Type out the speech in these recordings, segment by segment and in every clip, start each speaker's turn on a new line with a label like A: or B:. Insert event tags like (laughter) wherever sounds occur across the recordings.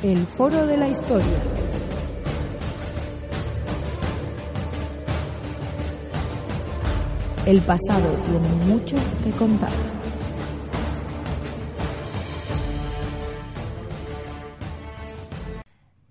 A: El Foro de la Historia. El pasado tiene mucho que contar.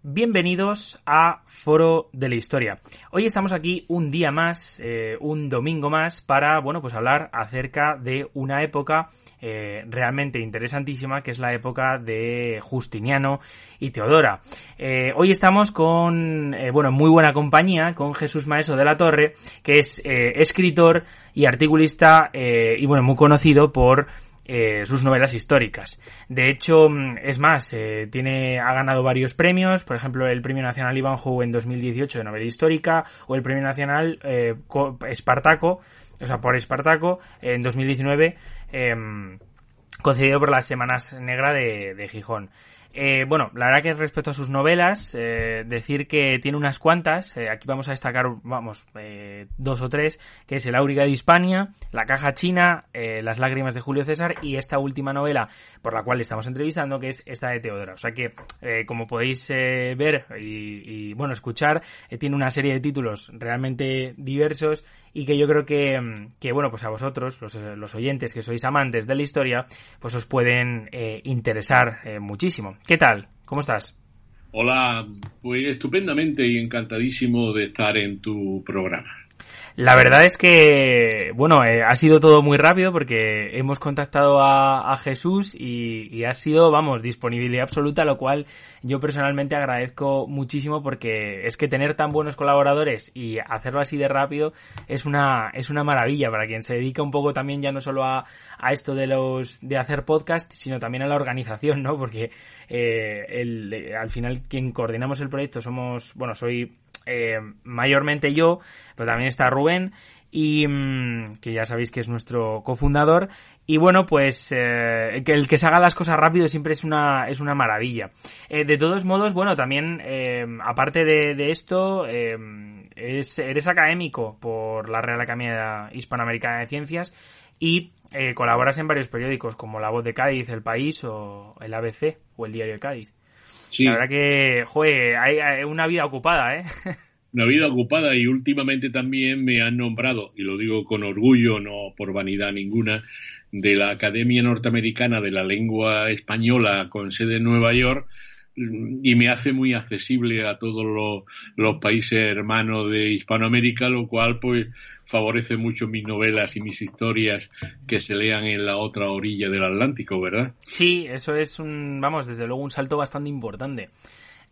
B: Bienvenidos a Foro de la Historia. Hoy estamos aquí un día más, eh, un domingo más, para, bueno, pues hablar acerca de una época eh, realmente interesantísima, que es la época de Justiniano y Teodora. Eh, hoy estamos con, bueno, muy buena compañía, con Jesús Maeso de la Torre, que es escritor y articulista, y bueno, muy conocido por eh, sus novelas históricas. De hecho, mm, es más, eh, tiene, ha ganado varios premios, por ejemplo, el Premio Nacional Ivanhoe en 2018 de novela histórica, o el Premio Nacional eh, Espartaco, o sea, por Espartaco, en 2019, em, concedido por las Semanas Negra de, de Gijón. Eh, bueno, la verdad que respecto a sus novelas, eh, decir que tiene unas cuantas, eh, aquí vamos a destacar, vamos, dos o tres, que es El Áuriga de Hispania, La Caja China, Las Lágrimas de Julio César y esta última novela por la cual estamos entrevistando, que es esta de Teodora. O sea que, como podéis ver y, y, bueno, escuchar, tiene una serie de títulos realmente diversos y que yo creo que, que bueno, pues a vosotros, los, los, oyentes que sois amantes de la historia, pues os pueden eh, interesar eh, muchísimo. ¿Qué tal? ¿Cómo estás?
C: Hola, pues estupendamente y encantadísimo de estar en tu programa.
B: La verdad es que, bueno, eh, ha sido todo muy rápido porque hemos contactado a, a Jesús y, y, ha sido, vamos, disponibilidad absoluta, lo cual yo personalmente agradezco muchísimo porque es que tener tan buenos colaboradores y hacerlo así de rápido es una, es una maravilla para quien se dedica un poco también ya no solo a, a esto de los, de hacer podcast, sino también a la organización, ¿no? Porque, eh, el, al final quien coordinamos el proyecto somos, bueno, soy eh, mayormente yo, pero también está Rubén y mm, que ya sabéis que es nuestro cofundador. Y bueno pues eh, que el que se haga las cosas rápido siempre es una es una maravilla. Eh, de todos modos bueno también eh, aparte de, de esto eh, es, eres académico por la Real Academia Hispanoamericana de Ciencias y eh, colaboras en varios periódicos como La Voz de Cádiz, El País o el ABC o el Diario de Cádiz Sí. La verdad que, joder, hay, una vida ocupada, ¿eh? (laughs)
C: Una vida ocupada y últimamente también me han nombrado, y lo digo con orgullo, no por vanidad ninguna, de la Academia Norteamericana de la Lengua Española con sede en Nueva York, y me hace muy accesible a todos los, países hermanos de Hispanoamérica, lo cual pues favorece mucho mis novelas y mis historias que se lean en la otra orilla del Atlántico, ¿verdad?
B: Sí, eso es un, vamos, desde luego un salto bastante importante.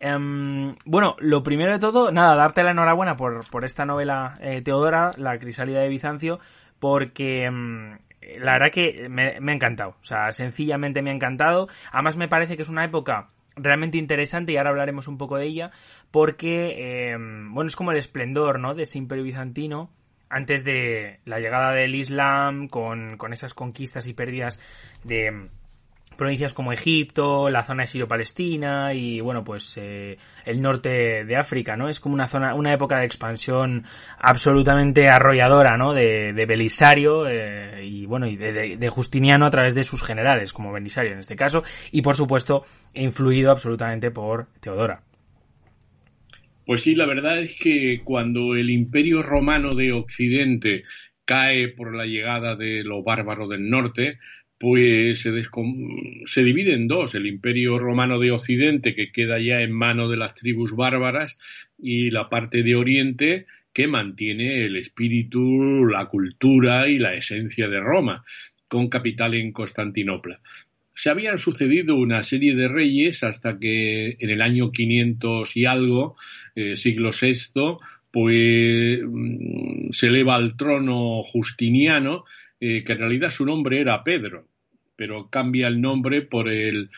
B: Um, bueno, lo primero de todo, nada, darte la enhorabuena por, por esta novela eh, Teodora, La crisálida de Bizancio, porque um, la verdad que me, me ha encantado, o sea, sencillamente me ha encantado. Además me parece que es una época realmente interesante y ahora hablaremos un poco de ella porque, eh, bueno, es como el esplendor, ¿no? De ese imperio bizantino antes de la llegada del Islam con, con esas conquistas y pérdidas de provincias como Egipto, la zona de Sirio-Palestina y bueno pues eh, el norte de África, ¿no? Es como una zona, una época de expansión absolutamente arrolladora, ¿no? De, Belisario eh, y bueno y de, de, Justiniano a través de sus generales, como Belisario en este caso, y por supuesto influido absolutamente por Teodora.
C: Pues sí, la verdad es que cuando el Imperio Romano de Occidente cae por la llegada de los bárbaros del norte, pues se, se, divide en dos, el imperio romano de Occidente que queda ya en manos de las tribus bárbaras y la parte de Oriente que mantiene el espíritu, la cultura y la esencia de Roma, con capital en Constantinopla. Se habían sucedido una serie de reyes hasta que en el año 500 y algo, eh, siglo VI, pues mm, se eleva al trono Justiniano eh, que en realidad su nombre era Pedro, pero cambia el nombre por el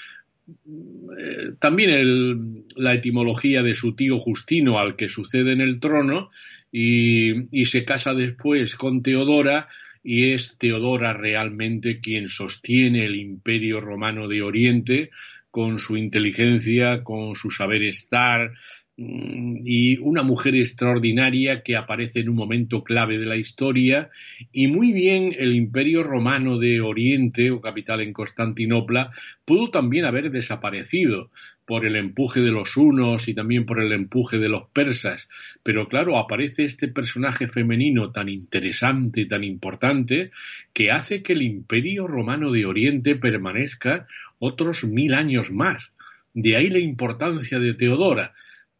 C: eh, también el, la etimología de su tío Justino al que sucede en el trono y, y se casa después con Teodora y es Teodora realmente quien sostiene el imperio romano de Oriente con su inteligencia, con su saber estar, y una mujer extraordinaria que aparece en un momento clave de la historia y muy bien el imperio romano de Oriente o capital en Constantinopla pudo también haber desaparecido por el empuje de los hunos y también por el empuje de los persas. Pero claro, aparece este personaje femenino tan interesante, tan importante, que hace que el imperio romano de Oriente permanezca otros mil años más. De ahí la importancia de Teodora.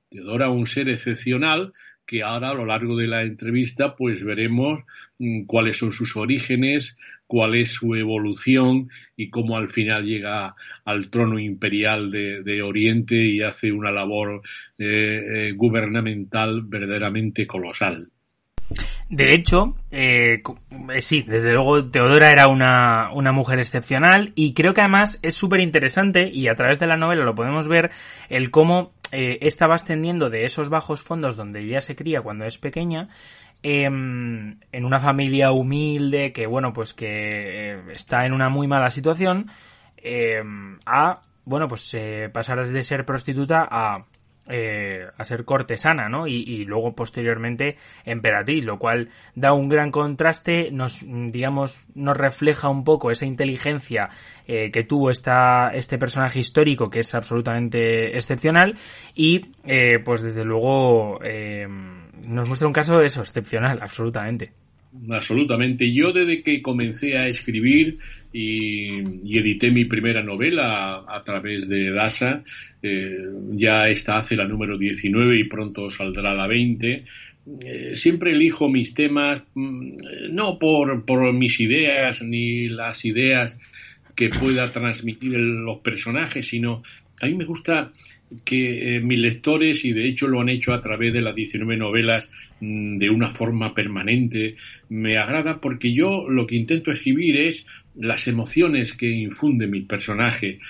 C: Teodora, un ser excepcional que ahora a lo largo de la entrevista pues veremos mm, cuáles son sus orígenes, cuál es su evolución y cómo al final llega al trono imperial de, Oriente y hace una labor eh, eh, gubernamental verdaderamente colosal.
B: De hecho, eh, sí, desde luego Teodora era una, una, mujer excepcional y creo que además es súper interesante y a través de la novela lo podemos ver el cómo eh, esta ascendiendo de esos bajos fondos donde ella se cría cuando es pequeña em, en una familia humilde que bueno pues que eh, está en una muy mala situación em, a bueno pues eh, pasar de ser prostituta a eh, a ser cortesana, ¿no? Y, luego posteriormente emperatriz, lo cual da un gran contraste, nos, digamos, nos refleja un poco esa inteligencia eh, que tuvo esta, este personaje histórico que es absolutamente excepcional y, eh, pues desde luego, nos muestra un caso de eso, excepcional, absolutamente.
C: Absolutamente. Yo desde que comencé a escribir y, edité mi primera novela a, través de DASA, eh, ya esta hace la número 19 y pronto saldrá la 20. Eh, siempre elijo mis temas mm, no por, por mis ideas ni las ideas que pueda transmitir los personajes, sino a mí me gusta que eh, mis lectores, y de hecho lo han hecho a través de las 19 novelas mm, de una forma permanente, me agrada porque yo lo que intento escribir es las emociones que infunde mi personaje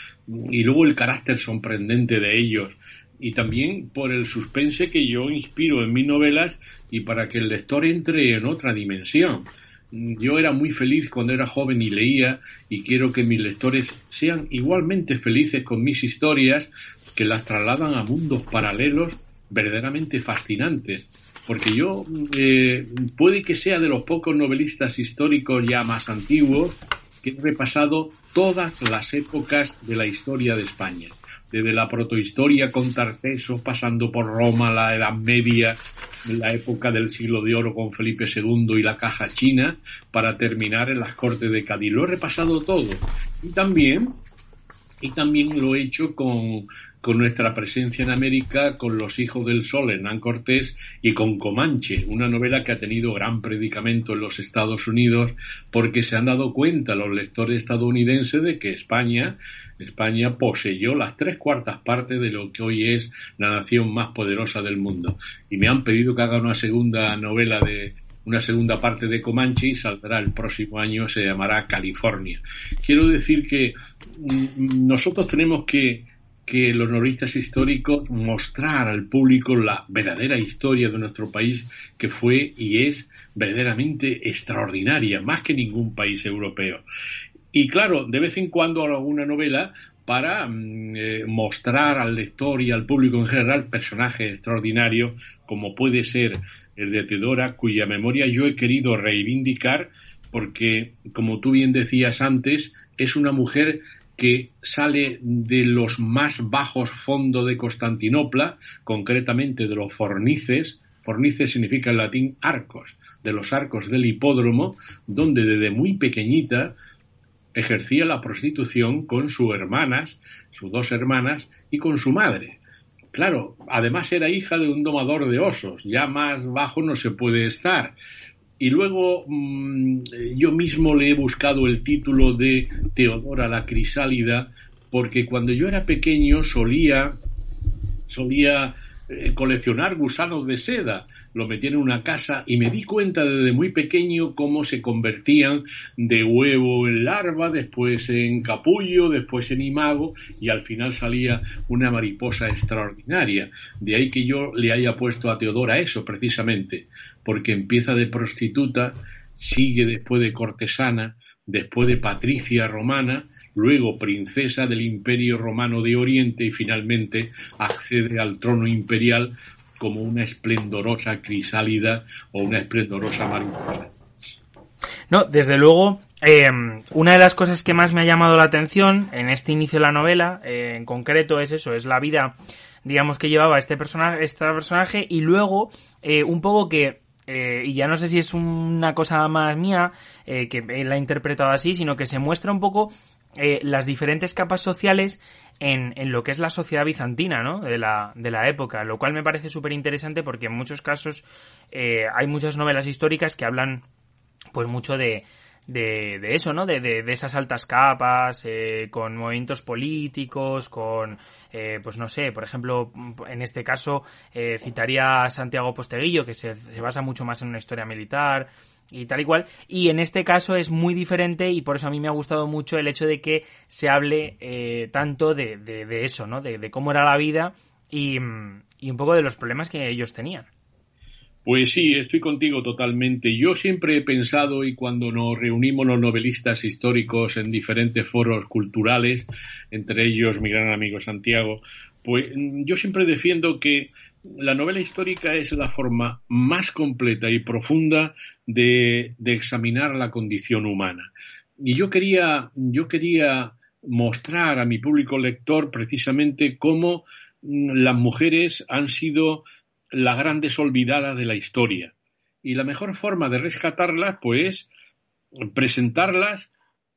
C: y luego el carácter sorprendente de ellos y también por el suspense que yo inspiro en mis novelas y para que el lector entre en otra dimensión. Yo era muy feliz cuando era joven y leía y quiero que mis lectores sean igualmente felices con mis historias que las trasladan a mundos paralelos verdaderamente fascinantes. Porque yo eh, puede que sea de los pocos novelistas históricos ya más antiguos que he repasado todas las épocas de la historia de España. Desde la protohistoria con Tarceso, pasando por Roma, la Edad Media, la época del siglo de oro con Felipe II y la caja china, para terminar en las Cortes de Cádiz. Lo he repasado todo. Y también, y también lo he hecho con con nuestra presencia en América, con Los Hijos del Sol, Hernán Cortés, y con Comanche, una novela que ha tenido gran predicamento en los Estados Unidos, porque se han dado cuenta los lectores estadounidenses de que España, España poseyó las tres cuartas partes de lo que hoy es la nación más poderosa del mundo. Y me han pedido que haga una segunda novela de, una segunda parte de Comanche y saldrá el próximo año, se llamará California. Quiero decir que mm, nosotros tenemos que que los novelistas históricos mostrar al público la verdadera historia de nuestro país que fue y es verdaderamente extraordinaria, más que ningún país europeo. Y claro, de vez en cuando alguna novela para mm, eh, mostrar al lector y al público en general personajes extraordinarios, como puede ser el de Teodora, cuya memoria yo he querido reivindicar porque, como tú bien decías antes, es una mujer que sale de los más bajos fondos de Constantinopla, concretamente de los fornices, fornices significa en latín arcos, de los arcos del hipódromo, donde desde muy pequeñita ejercía la prostitución con sus hermanas, sus dos hermanas, y con su madre. Claro, además era hija de un domador de osos, ya más bajo no se puede estar. Y luego mm, yo mismo le he buscado el título de Teodora la Crisálida, porque cuando yo era pequeño solía, solía eh, coleccionar gusanos de seda. Lo metí en una casa y me di cuenta desde muy pequeño cómo se convertían de huevo en larva, después en capullo, después en imago y al final salía una mariposa extraordinaria. De ahí que yo le haya puesto a Teodora eso precisamente porque empieza de prostituta, sigue después de cortesana, después de patricia romana, luego princesa del Imperio Romano de Oriente y finalmente accede al trono imperial como una esplendorosa crisálida o una esplendorosa mariposa.
B: No, desde luego, una de las cosas que más me ha llamado la atención en este inicio de la novela, en concreto, es eso, es la vida, digamos, que llevaba este personaje, este personaje y luego un poco que eh, y ya no sé si es una cosa más mía, eh, que él ha interpretado así, sino que se muestra un poco eh, las diferentes capas sociales en, en, lo que es la sociedad bizantina, ¿no? De la, de la época, lo cual me parece súper interesante porque en muchos casos hay muchas novelas históricas que hablan pues mucho de, de, de eso, ¿no? De, de, de esas altas capas, eh, con movimientos políticos, con, eh, pues no sé, por ejemplo, en este caso eh, citaría a Santiago Posteguillo, que se, se basa mucho más en una historia militar y tal y cual. Y en este caso es muy diferente y por eso a mí me ha gustado mucho el hecho de que se hable eh, tanto de, de, de, eso, ¿no? De, de, cómo era la vida y, y un poco de los problemas que ellos tenían.
C: Pues sí, estoy contigo totalmente. Yo siempre he pensado, y cuando nos reunimos los novelistas históricos en diferentes foros culturales, entre ellos mi gran amigo Santiago, pues yo siempre defiendo que la novela histórica es la forma más completa y profunda de, examinar la condición humana. Y yo quería, yo quería mostrar a mi público lector precisamente cómo las mujeres han sido la gran desolvidada de la historia. Y la mejor forma de rescatarlas, pues, presentarlas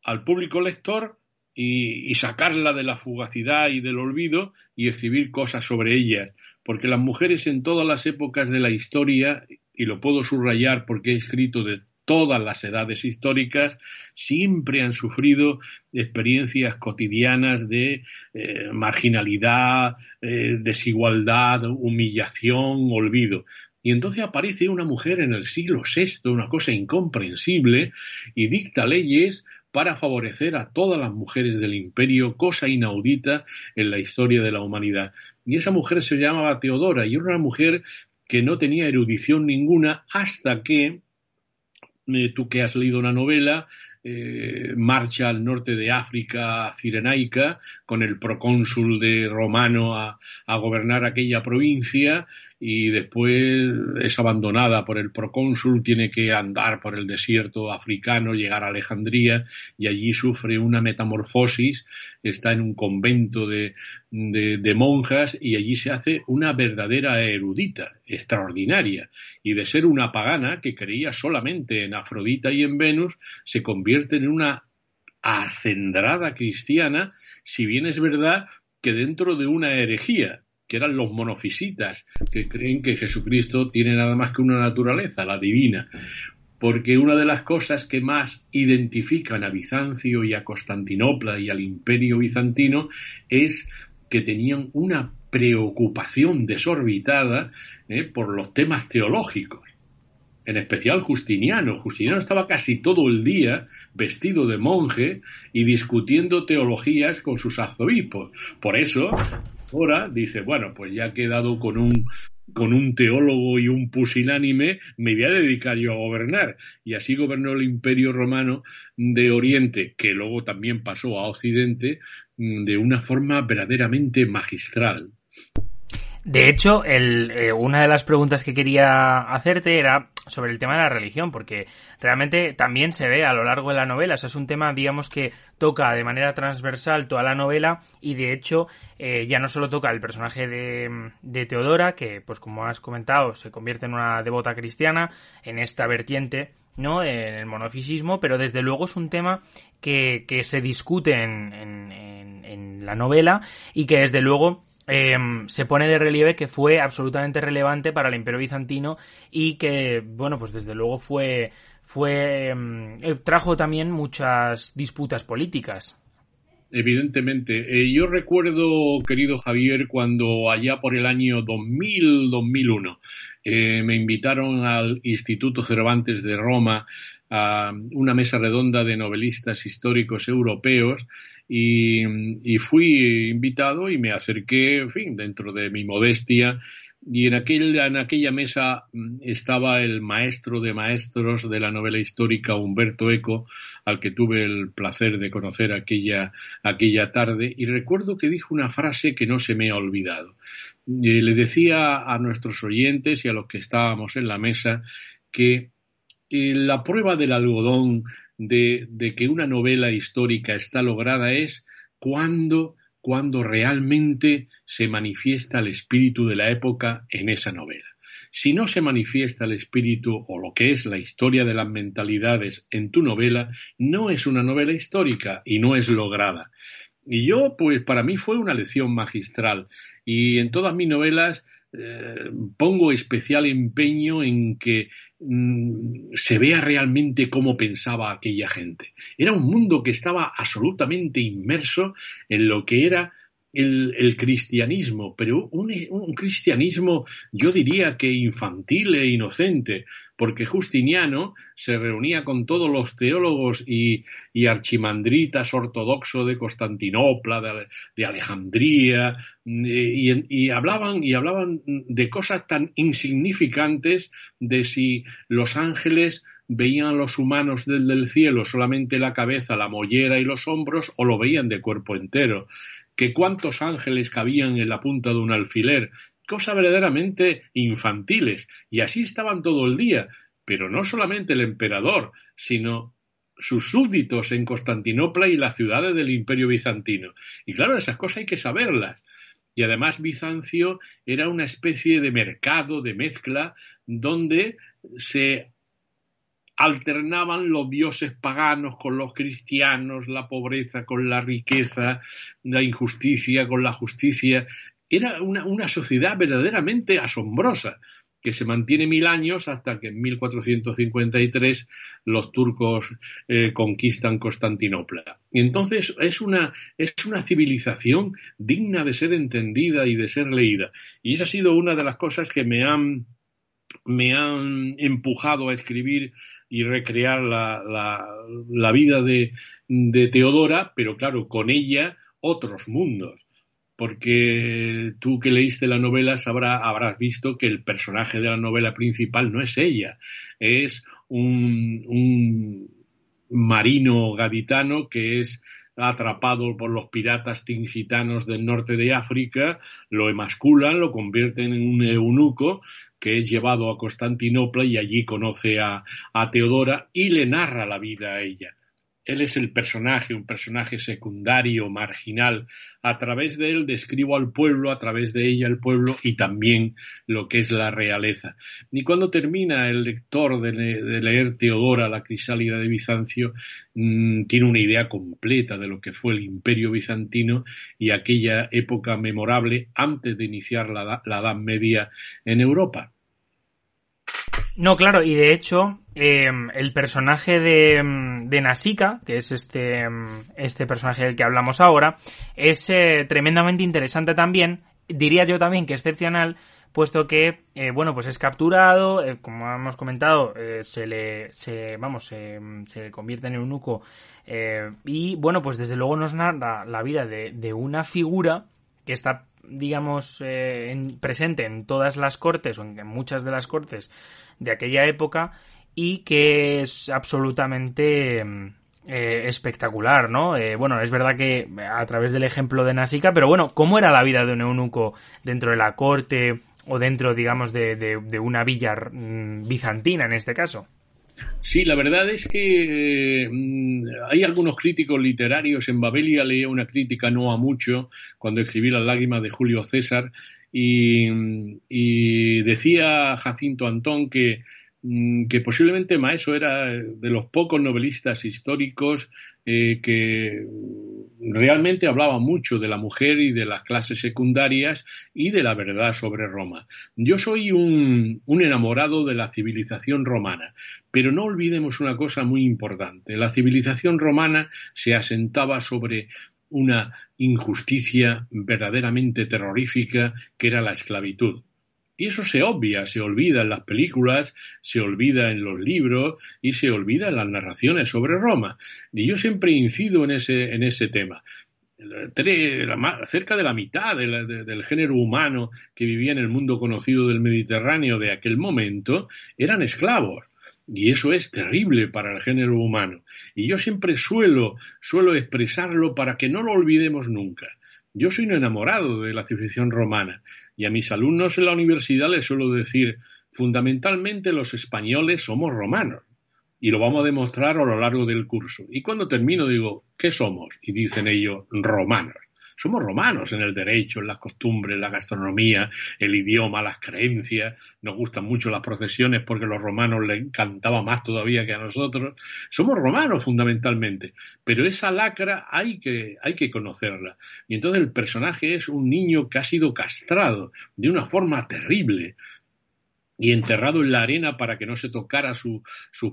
C: al público lector y, y, sacarla de la fugacidad y del olvido y escribir cosas sobre ellas. Porque las mujeres en todas las épocas de la historia, y lo puedo subrayar porque he escrito de todas las edades históricas siempre han sufrido experiencias cotidianas de eh, marginalidad, eh, desigualdad, humillación, olvido. Y entonces aparece una mujer en el siglo VI, una cosa incomprensible, y dicta leyes para favorecer a todas las mujeres del imperio, cosa inaudita en la historia de la humanidad. Y esa mujer se llamaba Teodora y era una mujer que no tenía erudición ninguna hasta que eh, tú que has leído una novela, eh, marcha al norte de África Cirenaica con el procónsul de Romano a, a, gobernar aquella provincia y después es abandonada por el procónsul, tiene que andar por el desierto africano, llegar a Alejandría y allí sufre una metamorfosis, está en un convento de, de monjas y allí se hace una verdadera erudita, extraordinaria, y de ser una pagana que creía solamente en Afrodita y en Venus, se convierte en una acendrada cristiana, si bien es verdad que dentro de una herejía, que eran los monofisitas, que creen que Jesucristo tiene nada más que una naturaleza, la divina. Porque una de las cosas que más identifican a Bizancio y a Constantinopla y al imperio bizantino es que tenían una preocupación desorbitada eh, por los temas teológicos. En especial Justiniano. Justiniano estaba casi todo el día vestido de monje y discutiendo teologías con sus arzobispos. Por eso, ahora dice, bueno, pues ya he quedado con un con un teólogo y un pusilánime, me voy a dedicar yo a gobernar. Y así gobernó el imperio romano de Oriente, que luego también pasó a Occidente, mm, de una forma verdaderamente magistral.
B: De hecho, el, eh, una de las preguntas que quería hacerte era sobre el tema de la religión, porque realmente también se ve a lo largo de la novela. O sea, es un tema, digamos, que toca de manera transversal toda la novela y de hecho eh, ya no solo toca el personaje de, de, Teodora, que pues como has comentado se convierte en una devota cristiana en esta vertiente, ¿no? En el monofisismo, pero desde luego es un tema que, que se discute en, en, en, en la novela y que desde luego eh, se pone de relieve que fue absolutamente relevante para el Imperio bizantino y que, bueno, pues desde luego fue, fue eh, trajo también muchas disputas políticas.
C: Evidentemente. Eh, yo recuerdo, querido Javier, cuando allá por el año 2000-2001 eh, me invitaron al Instituto Cervantes de Roma a una mesa redonda de novelistas históricos europeos y, fui invitado y me acerqué, en fin, dentro de mi modestia. Y en, aquel, en aquella mesa mm, estaba el maestro de maestros de la novela histórica, Humberto Eco, al que tuve el placer de conocer aquella, aquella tarde. Y recuerdo que dijo una frase que no se me ha olvidado. Y le decía a nuestros oyentes y a los que estábamos en la mesa que la prueba del algodón de, de que una novela histórica está lograda es cuando cuando realmente se manifiesta el espíritu de la época en esa novela. Si no se manifiesta el espíritu o lo que es la historia de las mentalidades en tu novela, no es una novela histórica y no es lograda. Y yo, pues para mí fue una lección magistral. Y en todas mis novelas eh, pongo especial empeño en que mm, se vea realmente cómo pensaba aquella gente. Era un mundo que estaba absolutamente inmerso en lo que era el, cristianismo, pero un, cristianismo yo diría que infantil e inocente, porque Justiniano se reunía con todos los teólogos y, archimandritas ortodoxos de Constantinopla, de, Alejandría, y, hablaban, y hablaban de cosas tan insignificantes de si los ángeles veían a los humanos desde el cielo solamente la cabeza, la mollera y los hombros, o lo veían de cuerpo entero que cuántos ángeles cabían en la punta de un alfiler, cosas verdaderamente infantiles, y así estaban todo el día, pero no solamente el emperador, sino sus súbditos en Constantinopla y las ciudades del imperio bizantino. Y claro, esas cosas hay que saberlas. Y además Bizancio era una especie de mercado, de mezcla, donde se alternaban los dioses paganos con los cristianos, la pobreza con la riqueza, la injusticia con la justicia. Era una, sociedad verdaderamente asombrosa que se mantiene mil años hasta que en 1453 los turcos eh, conquistan Constantinopla. Y entonces es una, es una civilización digna de ser entendida y de ser leída. Y esa ha sido una de las cosas que me han, me han empujado a escribir y recrear la, la, vida de, de, Teodora, pero claro, con ella otros mundos. Porque tú que leíste la novela sabrá, habrás visto que el personaje de la novela principal no es ella, es un, un marino gaditano que es atrapado por los piratas tingitanos del norte de África, lo emasculan, lo convierten en un eunuco que es llevado a Constantinopla y allí conoce a, a Teodora y le narra la vida a ella. Él es el personaje, un personaje secundario, marginal. A través de él describo al pueblo, a través de ella el pueblo y también lo que es la realeza. Y cuando termina el lector de, leer Teodora, la crisálida de Bizancio, mm, tiene una idea completa de lo que fue el imperio bizantino y aquella época memorable antes de iniciar la Edad Media en Europa.
B: No, claro, y de hecho, em, el personaje de, de Nasica, que es este, em, este personaje del que hablamos ahora, es eh, tremendamente interesante también, diría yo también que excepcional, puesto que, eh, bueno, pues es capturado, eh, como hemos comentado, se le, se, vamos, se convierte en eunuco, y bueno, pues desde luego nos narra la vida de una figura que está digamos, eh, en, presente en todas las cortes o en muchas de las cortes de aquella época y que es absolutamente eh, espectacular, ¿no? Eh, bueno, es verdad que a través del ejemplo de Nasica, pero bueno, ¿cómo era la vida de un eunuco dentro de la corte o dentro, digamos, de, de una villa mm, bizantina en este caso?
C: Sí, la verdad es que mm, hay algunos críticos literarios. En Babelia leía una crítica no a mucho cuando escribí Las lágrimas de Julio César y, y decía Jacinto Antón que que posiblemente Maeso era de los pocos novelistas históricos eh, que realmente hablaba mucho de la mujer y de las clases secundarias y de la verdad sobre Roma. Yo soy un enamorado de la civilización romana, pero no olvidemos una cosa muy importante. La civilización romana se asentaba sobre una injusticia verdaderamente terrorífica que era la esclavitud. Y eso se obvia, se olvida en las películas, se olvida en los libros y se olvida en las narraciones sobre Roma. Y yo siempre incido en ese, en ese tema. Cerca de la mitad del género humano que vivía en el mundo conocido del Mediterráneo de aquel momento eran esclavos. Y eso es terrible para el género humano. Y yo siempre suelo, suelo expresarlo para que no lo olvidemos nunca. Yo soy un enamorado de la civilización romana y a mis alumnos en la universidad les suelo decir, fundamentalmente los españoles somos romanos. y lo vamos a demostrar a lo largo del curso. Y cuando termino digo, ¿qué somos? Y dicen ellos, romanos. Somos romanos en el derecho, en las costumbres, la gastronomía, el idioma, las creencias. Nos gustan mucho las procesiones porque a los romanos les encantaba más todavía que a nosotros. Somos romanos fundamentalmente. Pero esa lacra hay que, hay que conocerla. Y entonces el personaje es un niño que ha sido castrado de una forma terrible y enterrado en la arena para que no se tocara sus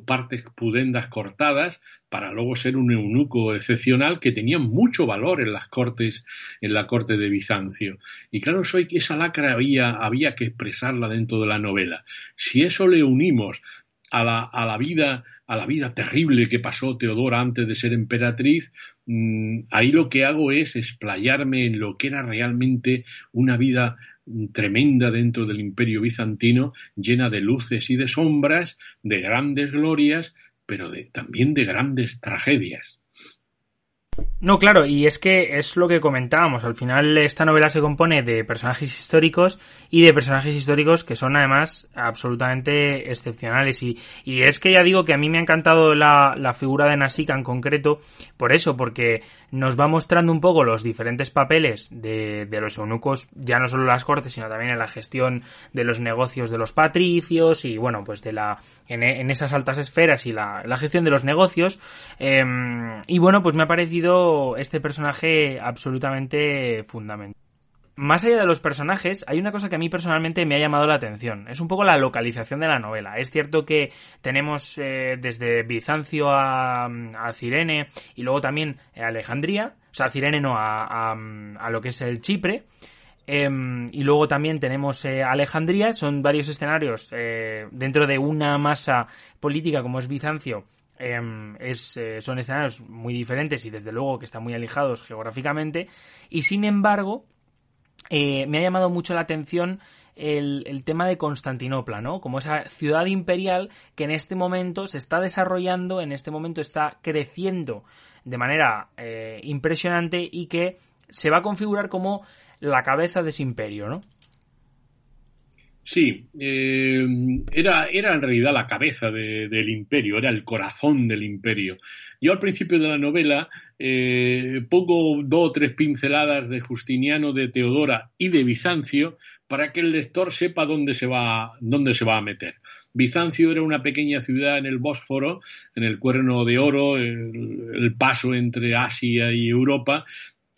C: partes pudendas cortadas, para luego ser un eunuco excepcional que tenía mucho valor en las cortes, en la corte de Bizancio. Y claro, soy esa lacra había, había que expresarla dentro de la novela. Si eso le unimos a la, a la vida a la vida terrible que pasó Teodora antes de ser emperatriz, mm, ahí lo que hago es explayarme en lo que era realmente una vida tremenda dentro del imperio bizantino, llena de luces y de sombras, de grandes glorias, pero también de grandes tragedias.
B: No, claro, y es que es lo que comentábamos. Al final esta novela se compone de personajes históricos y de personajes históricos que son además absolutamente excepcionales. Y, y es que ya digo que a mí me ha encantado la, la figura de Nasica en concreto por eso, porque nos va mostrando un poco los diferentes papeles de, de los eunucos, ya no solo en las cortes, sino también en la gestión de los negocios de los patricios y bueno, pues de la, en, en esas altas esferas y la, la gestión de los negocios. Eh, y bueno, pues me ha parecido este personaje absolutamente fundamental más allá de los personajes, hay una cosa que a mí personalmente me ha llamado la atención. Es un poco la localización de la novela. Es cierto que tenemos eh, desde Bizancio a, a, Cirene y luego también a Alejandría. O sea, Cirene no, a, a, lo que es el Chipre. Eh, y luego también tenemos eh, Alejandría. Son varios escenarios eh, dentro de una masa política como es Bizancio. Es, son escenarios muy diferentes y desde luego que están muy alejados geográficamente. Y sin embargo, eh, me ha llamado mucho la atención el, el, tema de Constantinopla, ¿no? Como esa ciudad imperial que en este momento se está desarrollando, en este momento está creciendo de manera eh, impresionante y que se va a configurar como la cabeza de ese imperio, ¿no?
C: Sí, eh, era, era en realidad la cabeza de, del imperio, era el corazón del imperio. Yo al principio de la novela eh, pongo dos o tres pinceladas de Justiniano, de Teodora y de Bizancio para que el lector sepa dónde se va, dónde se va a meter. Bizancio era una pequeña ciudad en el Bósforo, en el Cuerno de Oro, el paso entre Asia y Europa,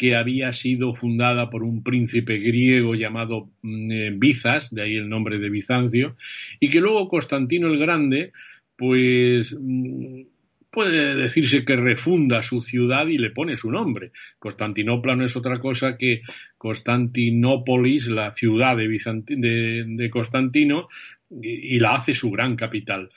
C: que había sido fundada por un príncipe griego llamado mm, eh, Bizas, de ahí el nombre de Bizancio, y que luego Constantino el Grande, pues mm, puede decirse que refunda su ciudad y le pone su nombre. Constantinopla no es otra cosa que Constantinópolis, la ciudad de, Constantino, y, la hace su gran capital.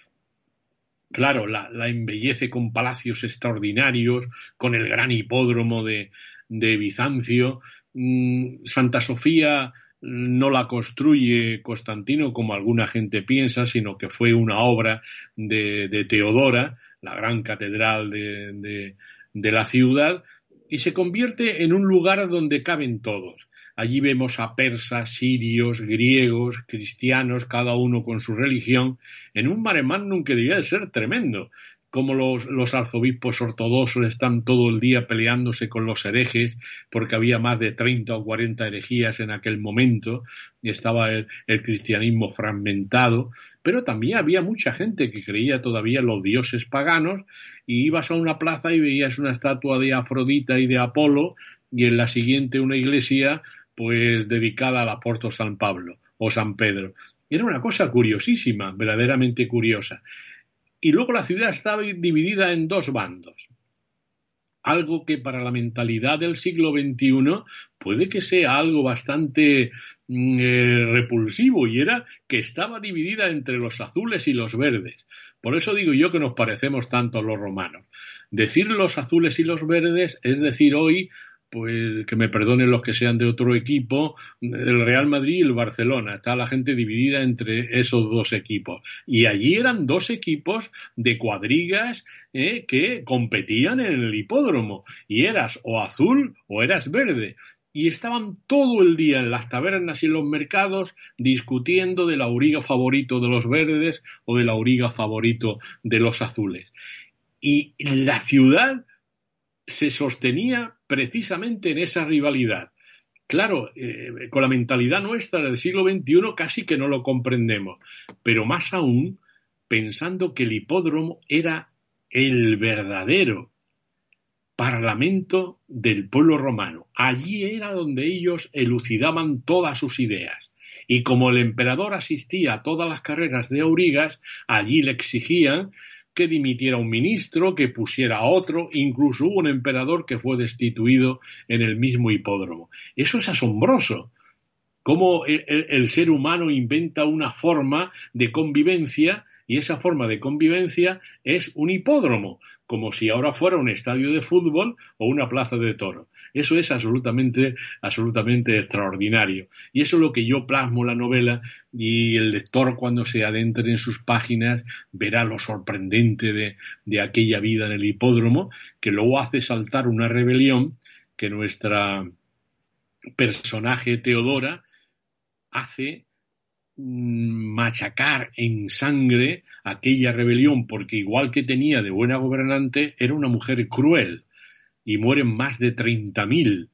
C: Claro, la, embellece con palacios extraordinarios, con el gran hipódromo de, Bizancio. Mm, Santa Sofía no la construye Constantino como alguna gente piensa, sino que fue una obra de, Teodora, la gran catedral de, de, la ciudad, y se convierte en un lugar donde caben todos. Allí vemos a persas, sirios, griegos, cristianos, cada uno con su religión, en un mare magnum que debía de ser tremendo cómo los, los, arzobispos ortodoxos están todo el día peleándose con los herejes, porque había más de 30 o 40 herejías en aquel momento, y estaba el, el, cristianismo fragmentado, pero también había mucha gente que creía todavía los dioses paganos, y ibas a una plaza y veías una estatua de Afrodita y de Apolo, y en la siguiente una iglesia, pues dedicada al apóstol San Pablo o San Pedro. Era una cosa curiosísima, verdaderamente curiosa y luego la ciudad estaba dividida en dos bandos. Algo que para la mentalidad del siglo XXI puede que sea algo bastante mm, eh, repulsivo y era que estaba dividida entre los azules y los verdes. Por eso digo yo que nos parecemos tanto a los romanos. Decir los azules y los verdes es decir hoy pues que me perdonen los que sean de otro equipo, el Real Madrid y el Barcelona. Está la gente dividida entre esos dos equipos. Y allí eran dos equipos de cuadrigas eh, que competían en el hipódromo. Y eras o azul o eras verde. y estaban todo el día en las tabernas y en los mercados discutiendo del auriga favorito de los verdes o del auriga favorito de los azules. Y la ciudad se sostenía precisamente en esa rivalidad. Claro, eh, con la mentalidad nuestra del siglo XXI casi que no lo comprendemos, pero más aún pensando que el hipódromo era el verdadero parlamento del pueblo romano. Allí era donde ellos elucidaban todas sus ideas. Y como el emperador asistía a todas las carreras de aurigas, allí le exigían que dimitiera un ministro, que pusiera otro, incluso hubo un emperador que fue destituido en el mismo hipódromo. Eso es asombroso. Cómo el, ser humano inventa una forma de convivencia y esa forma de convivencia es un hipódromo, como si ahora fuera un estadio de fútbol o una plaza de toro. Eso es absolutamente, absolutamente extraordinario. Y eso es lo que yo plasmo la novela y el lector cuando se adentre en sus páginas verá lo sorprendente de, de aquella vida en el hipódromo, que luego hace saltar una rebelión que nuestra personaje Teodora hace machacar en sangre aquella rebelión, porque igual que tenía de buena gobernante, era una mujer cruel y mueren más de 30.000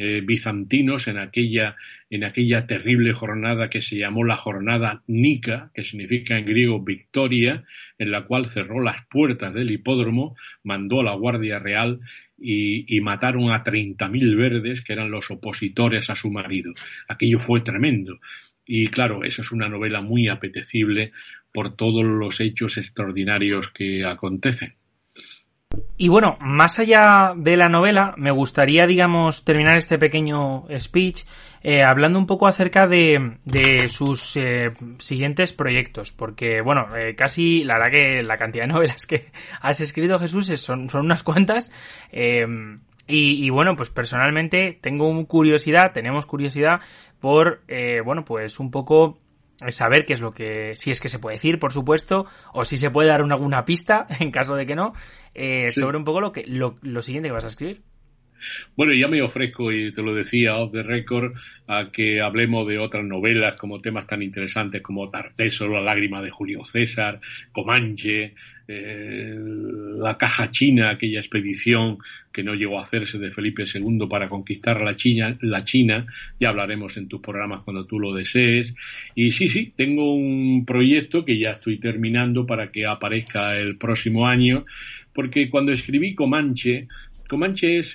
C: eh, bizantinos en aquella, en aquella terrible jornada que se llamó la jornada Nica, que significa en griego victoria, en la cual cerró las puertas del hipódromo, mandó a la Guardia Real y, y mataron a 30.000 verdes, que eran los opositores a su marido. Aquello fue tremendo. Y claro, eso es una novela muy apetecible por todos los hechos extraordinarios que acontecen.
B: Y bueno, más allá de la novela, me gustaría, digamos, terminar este pequeño speech eh, hablando un poco acerca de, de sus eh, siguientes proyectos, porque, bueno, eh, casi, la verdad que la cantidad de (laughs) novelas que has escrito, Jesús, son, son unas cuantas. Y, y, bueno, pues personalmente tengo curiosidad, tenemos curiosidad por, eh, bueno, pues un poco saber qué es lo que, si es que se puede decir, por supuesto, o si se puede dar alguna pista, (laughs) en caso de que no, eh, sobre un poco lo que, lo, lo siguiente que vas a escribir.
C: Bueno, ya me ofrezco, y te lo decía off the record, a que hablemos de otras novelas como temas tan interesantes como Tarteso, La lágrima de Julio César, Comanche, eh, la caja china, aquella expedición que no llegó a hacerse de Felipe II para conquistar la China, la China, ya hablaremos en tus programas cuando tú lo desees. Y sí, sí, tengo un proyecto que ya estoy terminando para que aparezca el próximo año, porque cuando escribí Comanche, Comanche es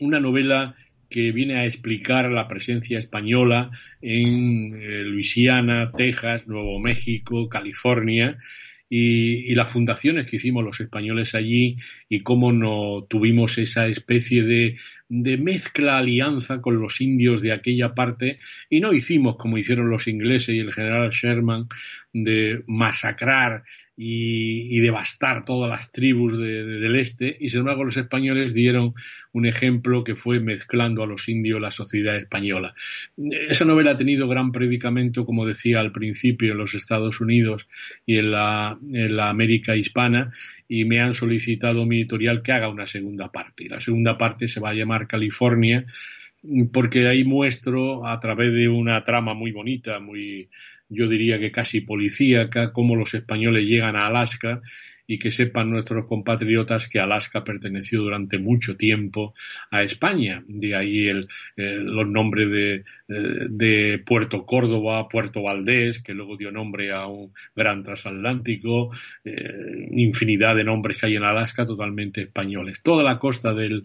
C: una novela que viene a explicar la presencia española en eh, Luisiana, Texas, Nuevo México, California y, las fundaciones que hicimos los españoles allí y cómo no tuvimos esa especie de, de mezcla alianza con los indios de aquella parte y no hicimos como hicieron los ingleses y el general Sherman de masacrar y, devastar todas las tribus del este y sin embargo los españoles dieron un ejemplo que fue mezclando a los indios la sociedad española. Esa novela ha tenido gran predicamento, como decía al principio, en los Estados Unidos y en la, en la América hispana y me han solicitado mi editorial que haga una segunda parte. La segunda parte se va a llamar California porque ahí muestro a través de una trama muy bonita, muy, yo diría que casi policíaca, cómo los españoles llegan a Alaska y que sepan nuestros compatriotas que Alaska perteneció durante mucho tiempo a España. De ahí el, los nombres de, eh, de, Puerto Córdoba, Puerto Valdés, que luego dio nombre a un gran transatlántico, eh, infinidad de nombres que hay en Alaska totalmente españoles. Toda la costa del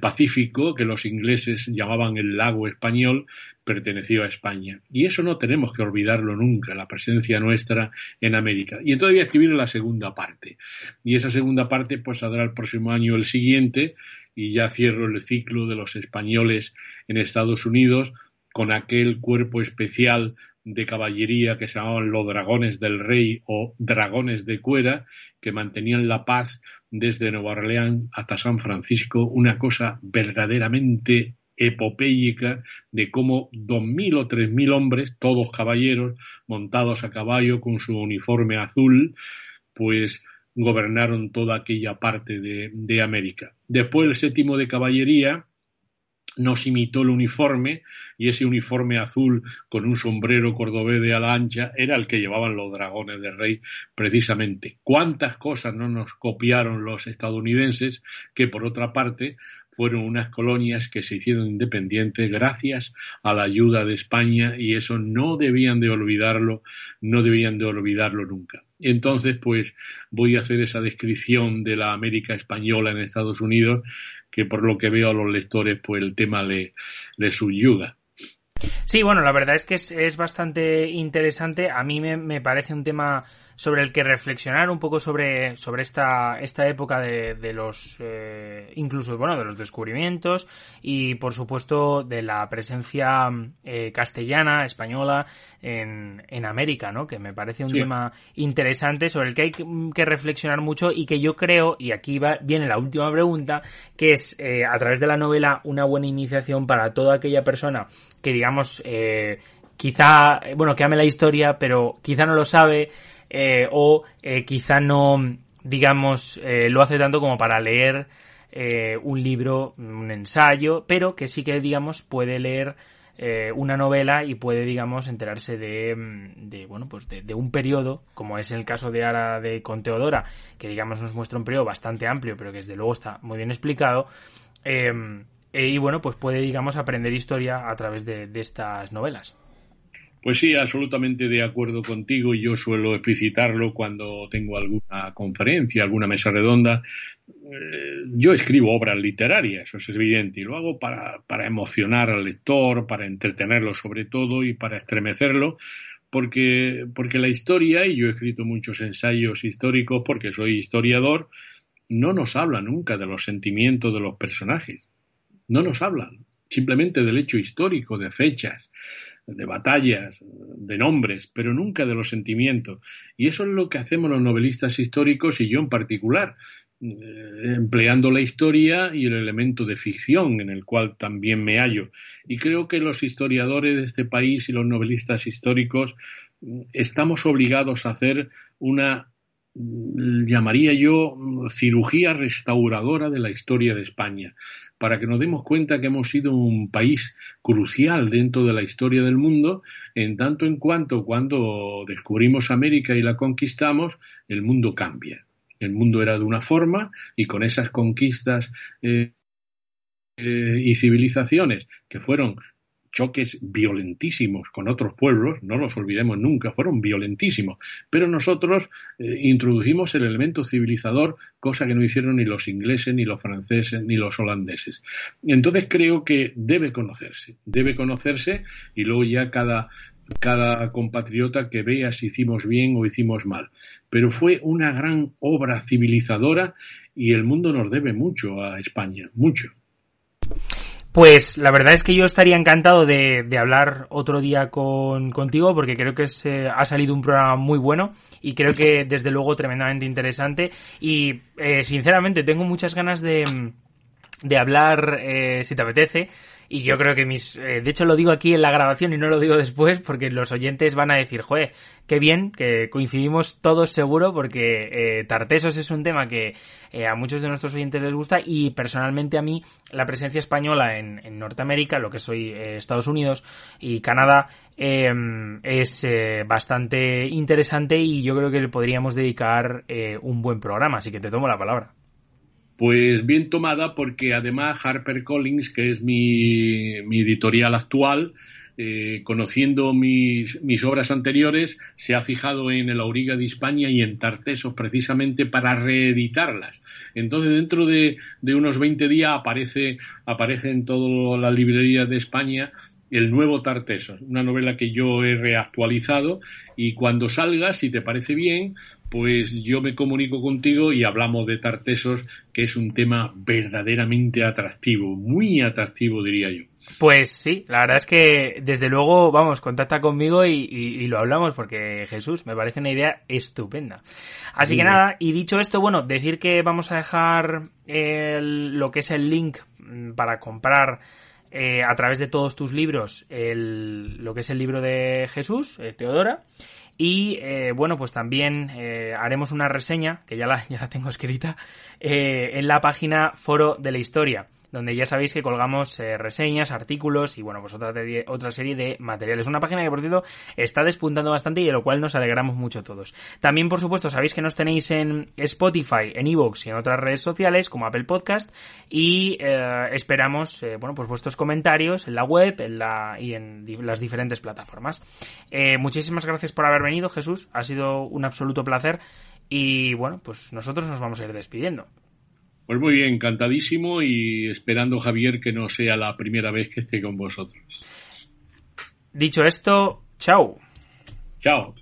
C: Pacífico, que los ingleses llamaban el lago español, perteneció a España. Y eso no tenemos que olvidarlo nunca, la presencia nuestra en América. Y entonces voy a escribir la segunda parte. Y esa segunda parte pues saldrá el próximo año el siguiente y ya cierro el ciclo de los españoles en Estados Unidos con aquel cuerpo especial de caballería que se llamaban los dragones del rey o dragones de cuera, que mantenían la paz desde Nueva Orleans hasta San Francisco, una cosa verdaderamente epopéyica de cómo dos mil o tres mil hombres, todos caballeros, montados a caballo con su uniforme azul, pues gobernaron toda aquella parte de, de América. Después el séptimo de caballería, nos imitó el uniforme y ese uniforme azul con un sombrero cordobés de ala ancha era el que llevaban los dragones del rey precisamente. ¿Cuántas cosas no nos copiaron los estadounidenses que por otra parte fueron unas colonias que se hicieron independientes gracias a la ayuda de España y eso no debían de olvidarlo, no debían de olvidarlo nunca. Entonces, pues voy a hacer esa descripción de la América española en Estados Unidos que por lo que veo a los lectores, pues el tema le, le subyuga.
B: Sí, bueno, la verdad es que es, bastante interesante. A mí me, parece un tema sobre el que reflexionar un poco sobre, sobre esta, esta época de, de los, eh, incluso, bueno, de los descubrimientos y, por supuesto, de la presencia eh, castellana, española en, en América, ¿no? Que me parece un tema interesante sobre el que hay que, reflexionar mucho y que yo creo, y aquí va, viene la última pregunta, que es, eh, a través de la novela, una buena iniciación para toda aquella persona que, digamos, quizá, bueno, que ame la historia, pero quizá no lo sabe, eh, o eh, quizá no, digamos, eh, lo hace tanto como para leer un libro, un ensayo, pero que sí que, digamos, puede leer una novela y puede, digamos, enterarse de, de bueno, pues de, un periodo, como es el caso de Ara de Conteodora, que, digamos, nos muestra un periodo bastante amplio, pero que desde luego está muy bien explicado. y bueno, pues puede, digamos, aprender historia a través de estas novelas.
C: Pues sí, absolutamente de acuerdo contigo y yo suelo explicitarlo cuando tengo alguna conferencia, alguna mesa redonda. Eh, yo escribo obras literarias, eso es evidente, y lo hago para, para emocionar al lector, para entretenerlo sobre todo y para estremecerlo, porque, porque la historia, y yo he escrito muchos ensayos históricos porque soy historiador, no nos habla nunca de los sentimientos de los personajes, no nos hablan, simplemente del hecho histórico, de fechas, de batallas, de nombres, pero nunca de los sentimientos. Y eso es lo que hacemos los novelistas históricos y yo en particular, eh, empleando la historia y el elemento de ficción en el cual también me hallo. Y creo que los historiadores de este país y los novelistas históricos mm, estamos obligados a hacer una llamaría yo cirugía restauradora de la historia de España, para que nos demos cuenta que hemos sido un país crucial dentro de la historia del mundo, en tanto en cuanto cuando descubrimos América y la conquistamos, el mundo cambia. El mundo era de una forma y con esas conquistas eh, eh, y civilizaciones que fueron choques violentísimos con otros pueblos, no los olvidemos nunca, fueron violentísimos, pero nosotros eh, introdujimos el elemento civilizador, cosa que no hicieron ni los ingleses, ni los franceses, ni los holandeses. Entonces creo que debe conocerse, debe conocerse y luego ya cada, cada compatriota que vea si hicimos bien o hicimos mal. Pero fue una gran obra civilizadora y el mundo nos debe mucho a España, mucho.
B: Pues la verdad es que yo estaría encantado de, de hablar otro día con, contigo porque creo que se, ha salido un programa muy bueno y creo que desde luego tremendamente interesante. Y eh, sinceramente tengo muchas ganas de, de hablar, eh, si te apetece, y yo creo que mis, eh, de hecho lo digo aquí en la grabación y no lo digo después porque los oyentes van a decir, joder, qué bien, que coincidimos todos seguro porque eh, Tartesos es un tema que eh, a muchos de nuestros oyentes les gusta y personalmente a mí la presencia española en, en Norteamérica, lo que soy Estados Unidos y Canadá, em, es bastante interesante y yo creo que le podríamos dedicar un buen programa, así que te tomo la palabra.
C: Pues bien tomada porque además HarperCollins, que es mi, editorial actual, eh, conociendo mis, mis, obras anteriores, se ha fijado en el Auriga de España y en Tartesos precisamente para reeditarlas. Entonces, dentro de, de unos 20 días aparece, aparece en todas las librerías de España el nuevo Tartesos, una novela que yo he reactualizado y cuando salga, si te parece bien, pues yo me comunico contigo y hablamos de Tartesos, que es un tema verdaderamente atractivo, muy atractivo diría yo.
B: Pues sí, la verdad es que desde luego, vamos, contacta conmigo y, lo hablamos porque Jesús, me parece una idea estupenda. Así que nada, y dicho esto, bueno, decir que vamos a dejar lo que es el link mm, para comprar eh, a través de todos tus libros el, lo que es el libro de Jesús, eh, Teodora. Y eh, bueno, pues también haremos una reseña, que ya la, (laughs) ya la tengo escrita, en la página Foro de la Historia. Donde ya sabéis que colgamos eh, reseñas, artículos y bueno, pues otra, otra serie de materiales. Una página que por cierto está despuntando bastante y de lo cual nos alegramos mucho todos. También por supuesto sabéis que nos tenéis en Spotify, en Evox y en otras redes sociales como Apple Podcast y eh, esperamos eh, bueno pues vuestros comentarios en la web y en las diferentes plataformas. muchísimas gracias por haber venido Jesús, ha sido un absoluto placer y bueno pues nosotros nos vamos a ir despidiendo.
C: Pues muy bien, encantadísimo y esperando, Javier, que no sea la primera vez que esté con vosotros.
B: Dicho esto, chao.
C: Chao.